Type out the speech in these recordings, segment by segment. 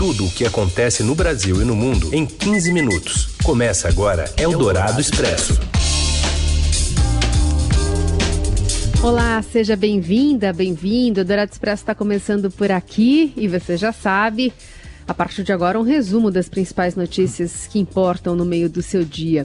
Tudo o que acontece no Brasil e no mundo em 15 minutos. Começa agora Eldorado Expresso. Olá, seja bem-vinda, bem-vindo. Eldorado Expresso está começando por aqui e você já sabe. A partir de agora, um resumo das principais notícias que importam no meio do seu dia.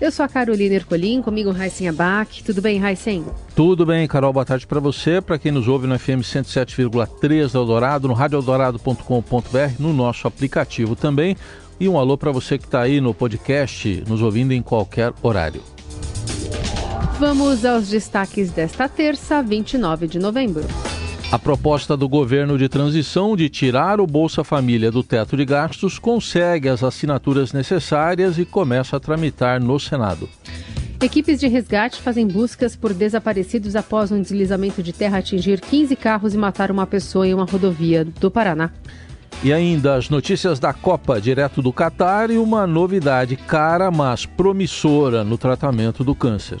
Eu sou a Carolina Ercolim, comigo Raicen Abac. Tudo bem, Raicen? Tudo bem, Carol. Boa tarde para você, para quem nos ouve no FM 107,3 da Eldorado, no radioeldorado.com.br, no nosso aplicativo também. E um alô para você que está aí no podcast, nos ouvindo em qualquer horário. Vamos aos destaques desta terça, 29 de novembro. A proposta do governo de transição de tirar o Bolsa Família do teto de gastos consegue as assinaturas necessárias e começa a tramitar no Senado. Equipes de resgate fazem buscas por desaparecidos após um deslizamento de terra atingir 15 carros e matar uma pessoa em uma rodovia do Paraná. E ainda as notícias da Copa direto do Catar e uma novidade cara, mas promissora no tratamento do câncer.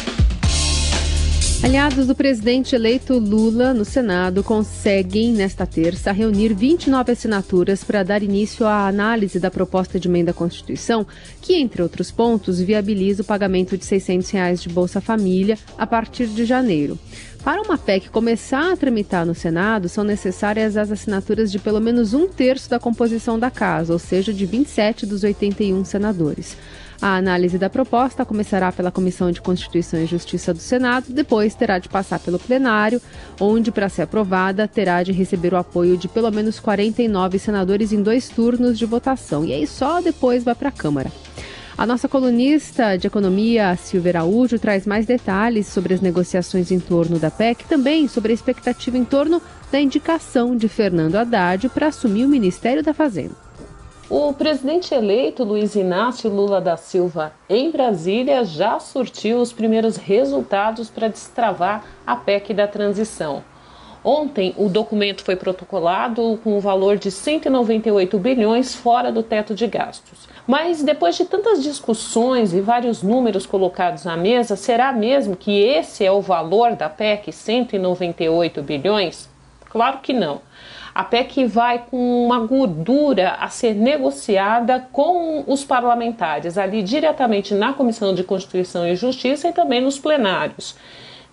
Aliados do presidente eleito Lula no Senado conseguem, nesta terça, reunir 29 assinaturas para dar início à análise da proposta de emenda à Constituição, que, entre outros pontos, viabiliza o pagamento de 600 reais de Bolsa Família a partir de janeiro. Para uma PEC começar a tramitar no Senado, são necessárias as assinaturas de pelo menos um terço da composição da casa, ou seja, de 27 dos 81 senadores. A análise da proposta começará pela Comissão de Constituição e Justiça do Senado, depois terá de passar pelo plenário, onde, para ser aprovada, terá de receber o apoio de pelo menos 49 senadores em dois turnos de votação. E aí só depois vai para a Câmara. A nossa colunista de economia, Silvia Araújo, traz mais detalhes sobre as negociações em torno da PEC, também sobre a expectativa em torno da indicação de Fernando Haddad para assumir o Ministério da Fazenda. O presidente eleito Luiz Inácio Lula da Silva, em Brasília, já surtiu os primeiros resultados para destravar a PEC da transição. Ontem, o documento foi protocolado com o um valor de 198 bilhões fora do teto de gastos. Mas depois de tantas discussões e vários números colocados à mesa, será mesmo que esse é o valor da PEC, 198 bilhões? Claro que não. A PEC vai com uma gordura a ser negociada com os parlamentares, ali diretamente na Comissão de Constituição e Justiça e também nos plenários.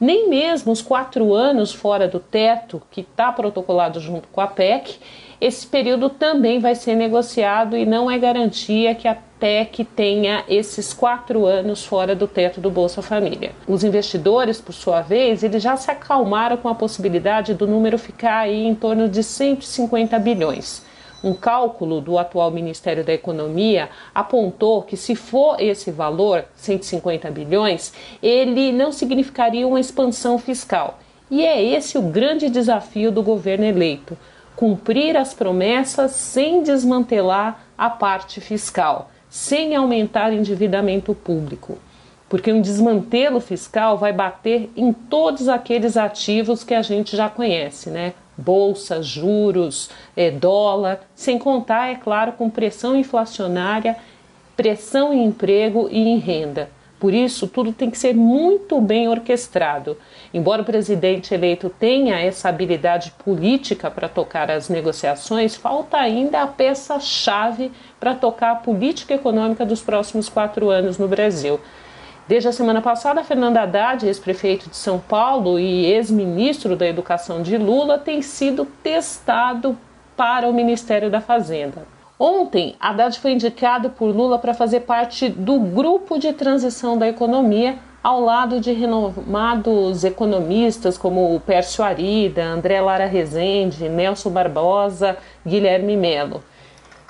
Nem mesmo os quatro anos fora do teto, que está protocolado junto com a PEC, esse período também vai ser negociado e não é garantia que a PEC tenha esses quatro anos fora do teto do Bolsa Família. Os investidores, por sua vez, eles já se acalmaram com a possibilidade do número ficar aí em torno de 150 bilhões. Um cálculo do atual Ministério da Economia apontou que, se for esse valor, 150 bilhões, ele não significaria uma expansão fiscal. E é esse o grande desafio do governo eleito cumprir as promessas sem desmantelar a parte fiscal, sem aumentar endividamento público. Porque um desmantelo fiscal vai bater em todos aqueles ativos que a gente já conhece, né? Bolsa, juros, é, dólar, sem contar, é claro, com pressão inflacionária, pressão em emprego e em renda. Por isso, tudo tem que ser muito bem orquestrado. Embora o presidente eleito tenha essa habilidade política para tocar as negociações, falta ainda a peça-chave para tocar a política econômica dos próximos quatro anos no Brasil. Desde a semana passada, Fernando Haddad, ex-prefeito de São Paulo e ex-ministro da Educação de Lula, tem sido testado para o Ministério da Fazenda. Ontem, Haddad foi indicado por Lula para fazer parte do grupo de transição da economia, ao lado de renomados economistas como o Pércio Arida, André Lara Rezende, Nelson Barbosa, Guilherme Melo.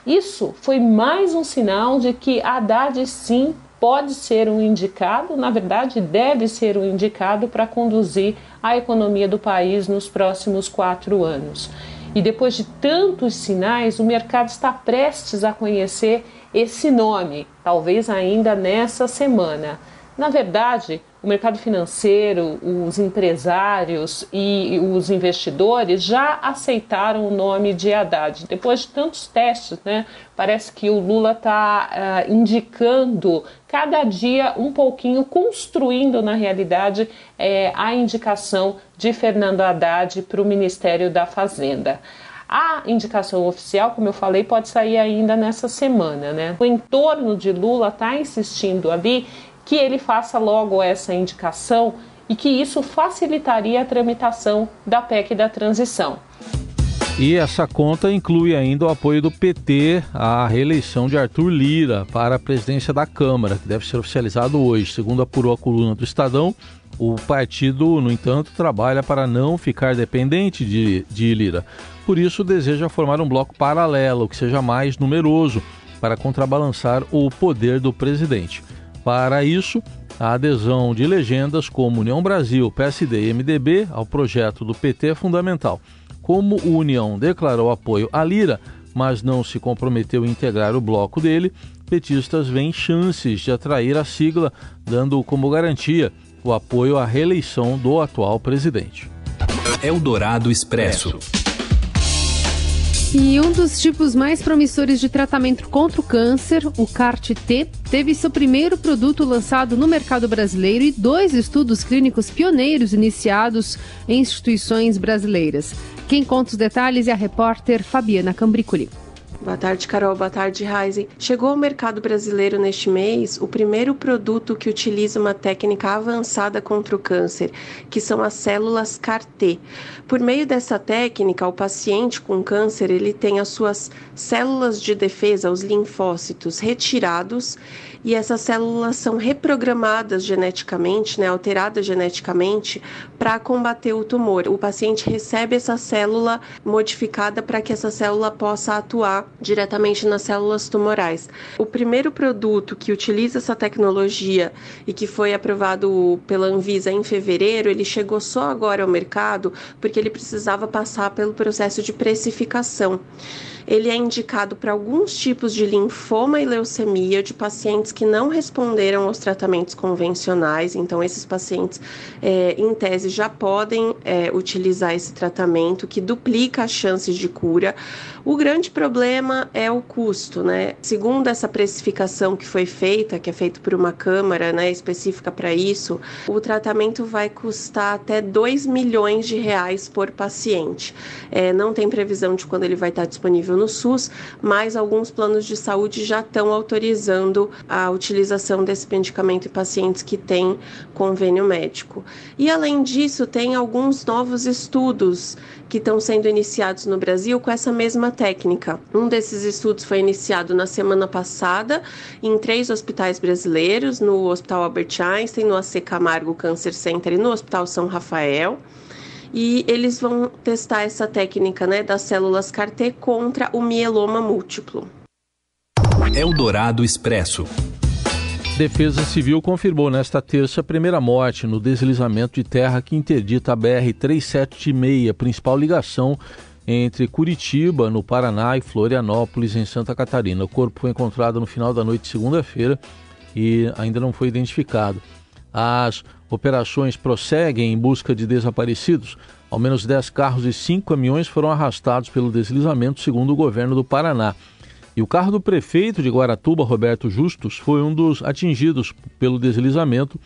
Isso foi mais um sinal de que Haddad sim pode ser um indicado, na verdade, deve ser um indicado para conduzir a economia do país nos próximos quatro anos. E depois de tantos sinais, o mercado está prestes a conhecer esse nome, talvez ainda nessa semana. Na verdade, o mercado financeiro, os empresários e os investidores já aceitaram o nome de Haddad. Depois de tantos testes, né, parece que o Lula está uh, eh, indicando cada dia um pouquinho, construindo na realidade eh, a indicação de Fernando Haddad para o Ministério da Fazenda. A indicação oficial, como eu falei, pode sair ainda nessa semana, né? O entorno de Lula está insistindo ali que ele faça logo essa indicação e que isso facilitaria a tramitação da PEC da transição. E essa conta inclui ainda o apoio do PT à reeleição de Arthur Lira para a presidência da Câmara, que deve ser oficializado hoje. Segundo apurou a coluna do Estadão, o partido, no entanto, trabalha para não ficar dependente de, de Lira. Por isso, deseja formar um bloco paralelo, que seja mais numeroso, para contrabalançar o poder do presidente. Para isso, a adesão de legendas como União Brasil, PSD e MDB ao projeto do PT é fundamental. Como o União declarou apoio à Lira, mas não se comprometeu em integrar o bloco dele, petistas veem chances de atrair a sigla, dando como garantia o apoio à reeleição do atual presidente. Eldorado Expresso. E um dos tipos mais promissores de tratamento contra o câncer, o CAR-T, teve seu primeiro produto lançado no mercado brasileiro e dois estudos clínicos pioneiros iniciados em instituições brasileiras. Quem conta os detalhes é a repórter Fabiana Cambricoli. Boa tarde, Carol. Boa tarde, Heisen. Chegou ao mercado brasileiro neste mês o primeiro produto que utiliza uma técnica avançada contra o câncer, que são as células CAR-T. Por meio dessa técnica, o paciente com câncer ele tem as suas células de defesa, os linfócitos, retirados e essas células são reprogramadas geneticamente, né, alteradas geneticamente, para combater o tumor. O paciente recebe essa célula modificada para que essa célula possa atuar diretamente nas células tumorais. O primeiro produto que utiliza essa tecnologia e que foi aprovado pela Anvisa em fevereiro, ele chegou só agora ao mercado porque ele precisava passar pelo processo de precificação. Ele é indicado para alguns tipos de linfoma e leucemia de pacientes que não responderam aos tratamentos convencionais. Então, esses pacientes, é, em tese, já podem é, utilizar esse tratamento que duplica as chances de cura. O grande problema é o custo, né? Segundo essa precificação que foi feita, que é feita por uma câmara né, específica para isso, o tratamento vai custar até 2 milhões de reais por paciente. É, não tem previsão de quando ele vai estar disponível no SUS, mas alguns planos de saúde já estão autorizando a utilização desse medicamento em pacientes que têm convênio médico. E além disso, tem alguns novos estudos que estão sendo iniciados no Brasil com essa mesma técnica. Um desses estudos foi iniciado na semana passada em três hospitais brasileiros, no Hospital Albert Einstein, no AC Camargo Cancer Center e no Hospital São Rafael e eles vão testar essa técnica né, das células CAR-T contra o mieloma múltiplo. Eldorado Expresso. Defesa Civil confirmou nesta terça a primeira morte no deslizamento de terra que interdita a BR-376, principal ligação entre Curitiba, no Paraná, e Florianópolis, em Santa Catarina. O corpo foi encontrado no final da noite de segunda-feira e ainda não foi identificado. As operações prosseguem em busca de desaparecidos. Ao menos 10 carros e 5 caminhões foram arrastados pelo deslizamento, segundo o governo do Paraná. E o carro do prefeito de Guaratuba, Roberto Justus, foi um dos atingidos pelo deslizamento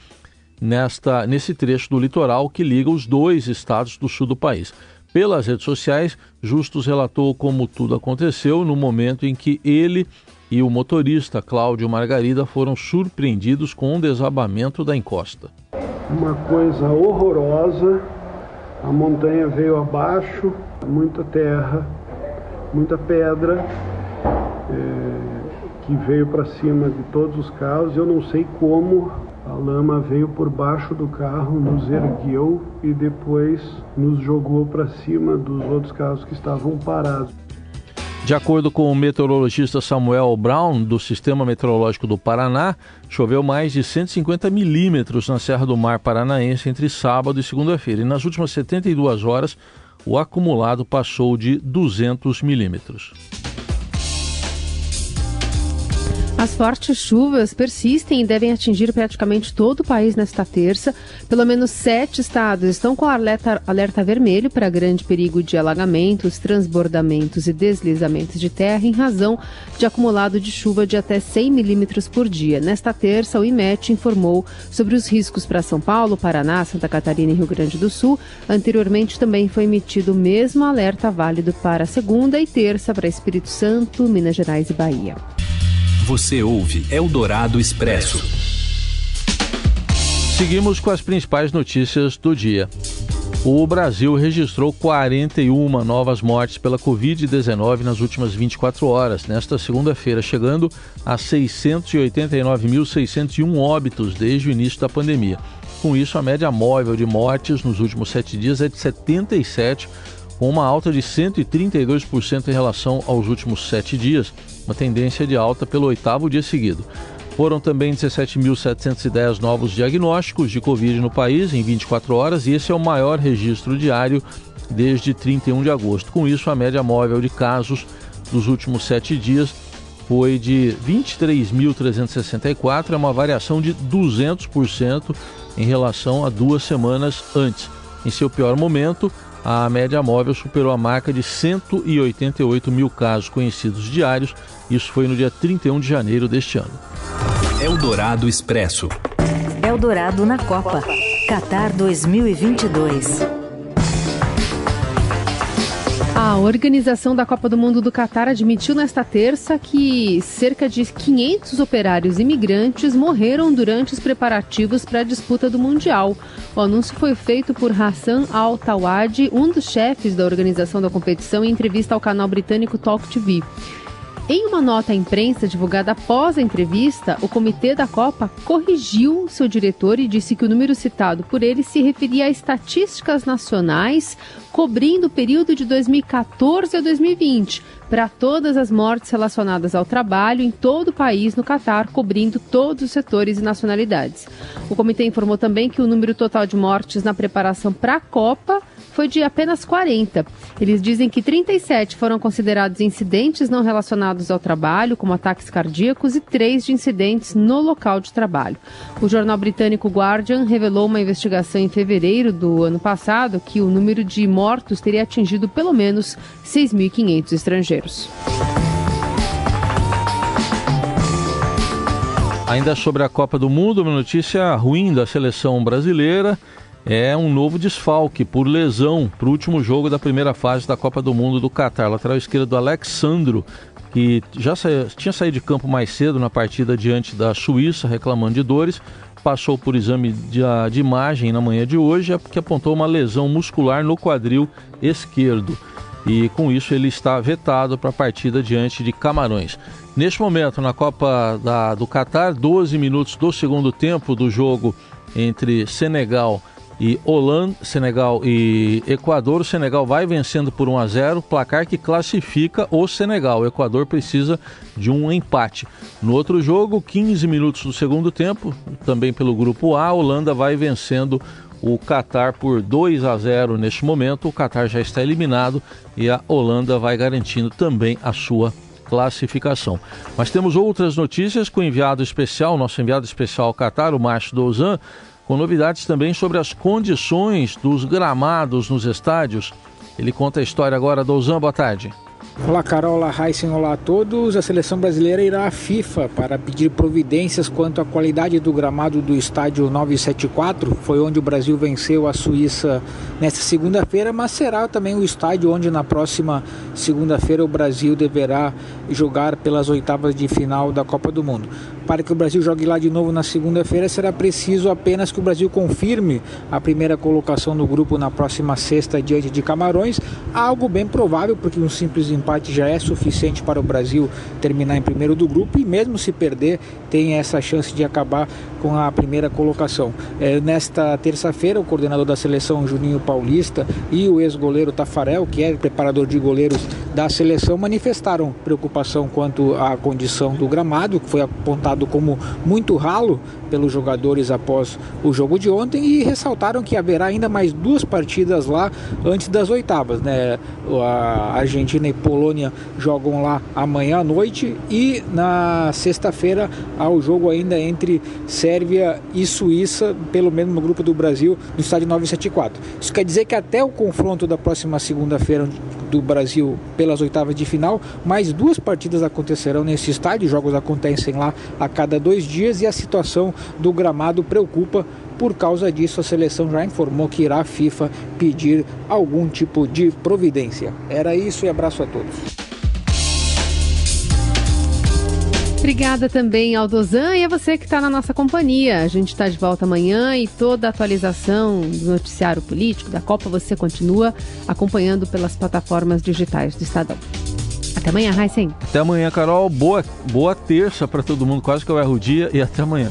nesta, nesse trecho do litoral que liga os dois estados do sul do país. Pelas redes sociais, Justus relatou como tudo aconteceu no momento em que ele e o motorista Cláudio Margarida foram surpreendidos com um desabamento da encosta. Uma coisa horrorosa, a montanha veio abaixo, muita terra, muita pedra, é, que veio para cima de todos os carros. Eu não sei como a lama veio por baixo do carro, nos ergueu e depois nos jogou para cima dos outros carros que estavam parados. De acordo com o meteorologista Samuel Brown, do Sistema Meteorológico do Paraná, choveu mais de 150 milímetros na Serra do Mar Paranaense entre sábado e segunda-feira. E nas últimas 72 horas, o acumulado passou de 200 milímetros. As fortes chuvas persistem e devem atingir praticamente todo o país nesta terça. Pelo menos sete estados estão com alerta, alerta vermelho para grande perigo de alagamentos, transbordamentos e deslizamentos de terra em razão de acumulado de chuva de até 100 milímetros por dia. Nesta terça, o IMET informou sobre os riscos para São Paulo, Paraná, Santa Catarina e Rio Grande do Sul. Anteriormente, também foi emitido o mesmo alerta válido para segunda e terça para Espírito Santo, Minas Gerais e Bahia. Você ouve Eldorado Expresso. Seguimos com as principais notícias do dia. O Brasil registrou 41 novas mortes pela Covid-19 nas últimas 24 horas, nesta segunda-feira, chegando a 689.601 óbitos desde o início da pandemia. Com isso, a média móvel de mortes nos últimos sete dias é de 77, com uma alta de 132% em relação aos últimos sete dias, uma tendência de alta pelo oitavo dia seguido. Foram também 17.710 novos diagnósticos de Covid no país em 24 horas e esse é o maior registro diário desde 31 de agosto. Com isso, a média móvel de casos dos últimos sete dias foi de 23.364, é uma variação de 200% em relação a duas semanas antes. Em seu pior momento, a média móvel superou a marca de 188 mil casos conhecidos diários. Isso foi no dia 31 de janeiro deste ano. Eldorado Expresso. Eldorado na Copa. Qatar 2022. A organização da Copa do Mundo do Catar admitiu nesta terça que cerca de 500 operários imigrantes morreram durante os preparativos para a disputa do Mundial. O anúncio foi feito por Hassan Al-Tawadi, um dos chefes da organização da competição, em entrevista ao canal britânico Talk TV. Em uma nota à imprensa divulgada após a entrevista, o comitê da Copa corrigiu seu diretor e disse que o número citado por ele se referia a estatísticas nacionais cobrindo o período de 2014 a 2020 para todas as mortes relacionadas ao trabalho em todo o país no Catar, cobrindo todos os setores e nacionalidades. O comitê informou também que o número total de mortes na preparação para a Copa foi de apenas 40. Eles dizem que 37 foram considerados incidentes não relacionados ao trabalho, como ataques cardíacos, e três de incidentes no local de trabalho. O jornal britânico Guardian revelou uma investigação em fevereiro do ano passado que o número de mortos teria atingido pelo menos 6.500 estrangeiros. Ainda sobre a Copa do Mundo, uma notícia ruim da seleção brasileira é um novo desfalque por lesão para o último jogo da primeira fase da Copa do Mundo do Catar. Lateral esquerdo do Alexandro, que já tinha saído de campo mais cedo na partida diante da Suíça, reclamando de dores, passou por exame de, de imagem na manhã de hoje, que apontou uma lesão muscular no quadril esquerdo. E com isso ele está vetado para a partida diante de Camarões. Neste momento, na Copa da, do Catar, 12 minutos do segundo tempo do jogo entre Senegal e Holanda, Senegal e Equador. O Senegal vai vencendo por 1 a 0, placar que classifica o Senegal. O Equador precisa de um empate. No outro jogo, 15 minutos do segundo tempo, também pelo grupo A, a Holanda vai vencendo o Qatar por 2 a 0 neste momento. O Qatar já está eliminado e a Holanda vai garantindo também a sua classificação. Mas temos outras notícias com o enviado especial, nosso enviado especial ao Qatar, o Márcio Douzan com novidades também sobre as condições dos gramados nos estádios. Ele conta a história agora. Douzan, boa tarde. Olá Carol, olá olá a todos. A seleção brasileira irá à FIFA para pedir providências quanto à qualidade do gramado do estádio 974. Foi onde o Brasil venceu a Suíça nesta segunda-feira, mas será também o estádio onde na próxima segunda-feira o Brasil deverá jogar pelas oitavas de final da Copa do Mundo. Para que o Brasil jogue lá de novo na segunda-feira, será preciso apenas que o Brasil confirme a primeira colocação no grupo na próxima sexta diante de Camarões, algo bem provável, porque um simples empate já é suficiente para o Brasil terminar em primeiro do grupo e mesmo se perder, tem essa chance de acabar com a primeira colocação. É, nesta terça-feira, o coordenador da seleção, Juninho Paulista, e o ex-goleiro Tafarel, que é preparador de goleiros da seleção, manifestaram preocupação quanto à condição do gramado, que foi apontado como muito ralo pelos jogadores após o jogo de ontem e ressaltaram que haverá ainda mais duas partidas lá antes das oitavas, né? A Argentina e Polônia jogam lá amanhã à noite e na sexta-feira há o jogo ainda entre Sérvia e Suíça, pelo menos no grupo do Brasil, no estádio 974. Isso quer dizer que até o confronto da próxima segunda-feira do Brasil pelas oitavas de final, mais duas partidas acontecerão nesse estádio, jogos acontecem lá a cada dois dias e a situação do gramado preocupa por causa disso, a seleção já informou que irá a FIFA pedir algum tipo de providência. Era isso e abraço a todos. Obrigada também ao Dozan e a você que está na nossa companhia. A gente está de volta amanhã e toda a atualização do noticiário político da Copa você continua acompanhando pelas plataformas digitais do Estadão. Até amanhã, Raíssen. Até amanhã, Carol. Boa, boa terça para todo mundo. Quase que eu erro o dia e até amanhã.